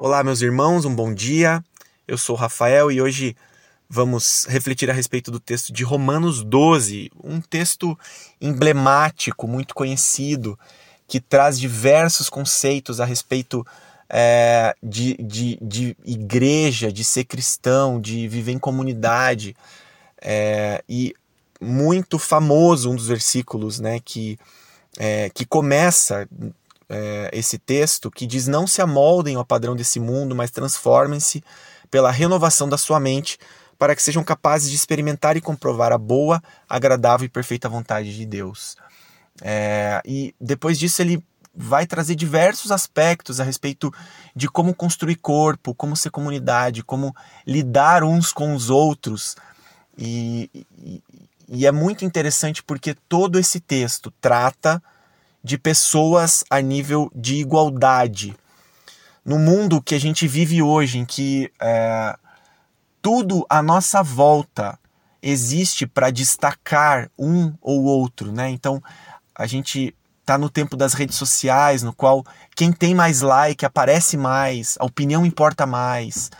Olá, meus irmãos, um bom dia. Eu sou Rafael e hoje vamos refletir a respeito do texto de Romanos 12, um texto emblemático, muito conhecido, que traz diversos conceitos a respeito é, de, de, de, igreja, de ser cristão, de viver em comunidade. É, e muito famoso um dos versículos né, que, é, que começa é, esse texto que diz: Não se amoldem ao padrão desse mundo, mas transformem-se pela renovação da sua mente, para que sejam capazes de experimentar e comprovar a boa, agradável e perfeita vontade de Deus. É, e depois disso ele vai trazer diversos aspectos a respeito de como construir corpo, como ser comunidade, como lidar uns com os outros. E, e, e é muito interessante porque todo esse texto trata de pessoas a nível de igualdade. No mundo que a gente vive hoje, em que é, tudo à nossa volta existe para destacar um ou outro, né? Então a gente está no tempo das redes sociais, no qual quem tem mais like aparece mais, a opinião importa mais.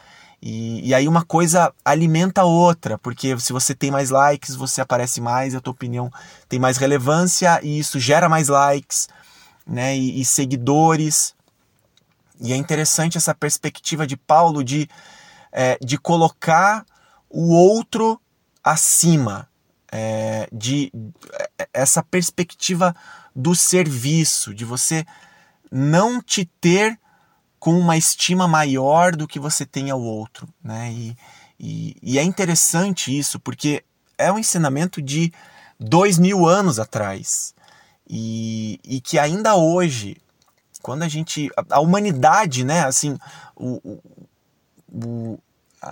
E, e, aí uma coisa alimenta a outra, porque se você tem mais likes, você aparece mais, a tua opinião tem mais relevância e isso gera mais likes, né? E, e seguidores. E é interessante essa perspectiva de Paulo de, é, de colocar o outro acima, é, de é, essa perspectiva do serviço, de você não te ter com uma estima maior do que você tem ao outro. Né? E, e, e é interessante isso, porque é um ensinamento de dois mil anos atrás. E, e que ainda hoje, quando a gente. A, a humanidade, né? Assim, o, o, o,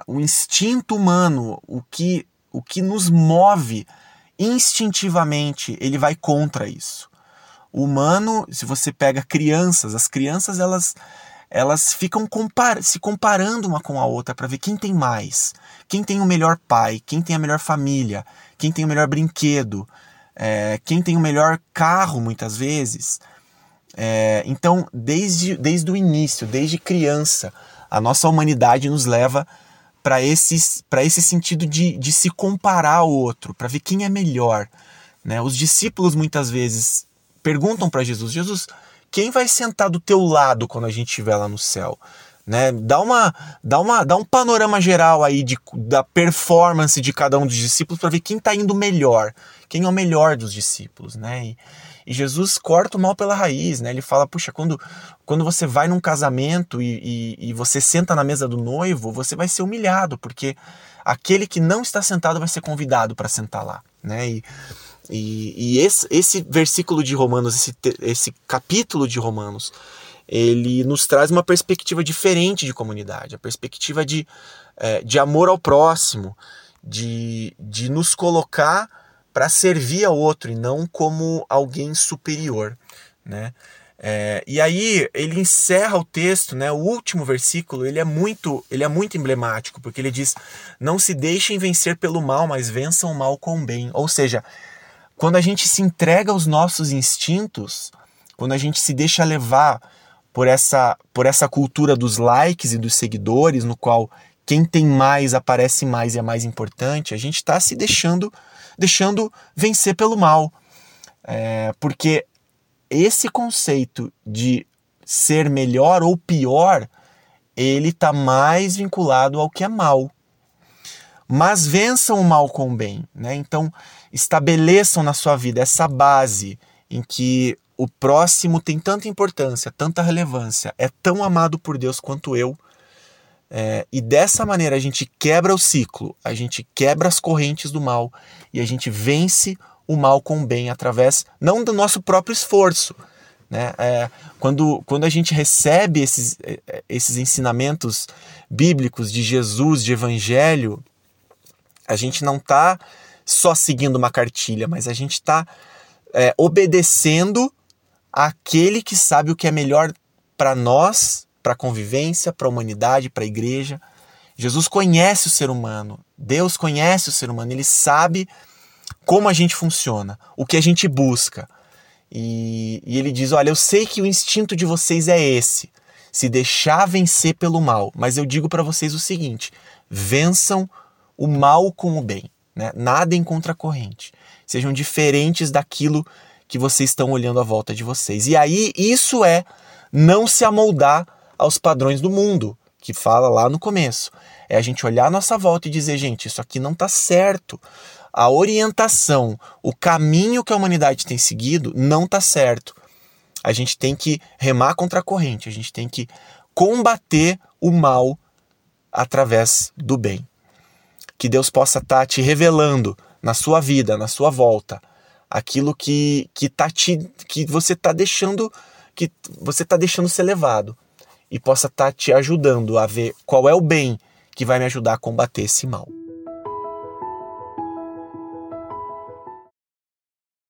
o instinto humano, o que, o que nos move instintivamente, ele vai contra isso. O humano, se você pega crianças, as crianças elas elas ficam compar se comparando uma com a outra para ver quem tem mais, quem tem o melhor pai, quem tem a melhor família, quem tem o melhor brinquedo, é, quem tem o melhor carro muitas vezes. É, então, desde, desde o início, desde criança, a nossa humanidade nos leva para esse sentido de, de se comparar ao outro, para ver quem é melhor. Né? Os discípulos muitas vezes perguntam para Jesus: Jesus, quem vai sentar do teu lado quando a gente estiver lá no céu? Né? Dá, uma, dá, uma, dá um panorama geral aí de, da performance de cada um dos discípulos para ver quem está indo melhor, quem é o melhor dos discípulos. Né? E, e, Jesus corta o mal pela raiz. Né? Ele fala: puxa, quando, quando você vai num casamento e, e, e você senta na mesa do noivo, você vai ser humilhado, porque aquele que não está sentado vai ser convidado para sentar lá. Né? E, e, e esse, esse, versículo de Romanos, esse, esse capítulo de Romanos, ele nos traz uma perspectiva diferente de comunidade, a perspectiva de, é, de amor ao próximo, de, de nos colocar para servir ao outro e não como alguém superior, né? É, e aí ele encerra o texto, né? O último versículo ele é muito, ele é muito emblemático porque ele diz: "Não se deixem vencer pelo mal, mas vençam o mal com o bem". Ou seja, quando a gente se entrega aos nossos instintos, quando a gente se deixa levar por essa, por essa cultura dos likes e dos seguidores, no qual quem tem mais aparece mais e é mais importante, a gente está se deixando, deixando vencer pelo mal. É, porque esse conceito de ser melhor ou pior, ele está mais vinculado ao que é mal. Mas vençam o mal com o bem. Né? Então, estabeleçam na sua vida essa base em que o próximo tem tanta importância, tanta relevância, é tão amado por Deus quanto eu. É, e dessa maneira a gente quebra o ciclo, a gente quebra as correntes do mal e a gente vence o mal com o bem através não do nosso próprio esforço. Né? É, quando, quando a gente recebe esses, é, esses ensinamentos bíblicos de Jesus, de Evangelho, a gente não está só seguindo uma cartilha, mas a gente está é, obedecendo aquele que sabe o que é melhor para nós, para a convivência, para a humanidade, para a igreja. Jesus conhece o ser humano, Deus conhece o ser humano, ele sabe como a gente funciona, o que a gente busca. E, e ele diz: Olha, eu sei que o instinto de vocês é esse. se deixar vencer pelo mal. Mas eu digo para vocês o seguinte: vençam o mal com o bem. Né? Nadem contra a corrente. Sejam diferentes daquilo que vocês estão olhando à volta de vocês. E aí, isso é não se amoldar aos padrões do mundo, que fala lá no começo. É a gente olhar à nossa volta e dizer, gente, isso aqui não está certo. A orientação, o caminho que a humanidade tem seguido não está certo. A gente tem que remar contra a corrente, a gente tem que combater o mal através do bem. Que Deus possa estar tá te revelando na sua vida, na sua volta, aquilo que que tá te que você está deixando que você está deixando ser levado e possa estar tá te ajudando a ver qual é o bem que vai me ajudar a combater esse mal.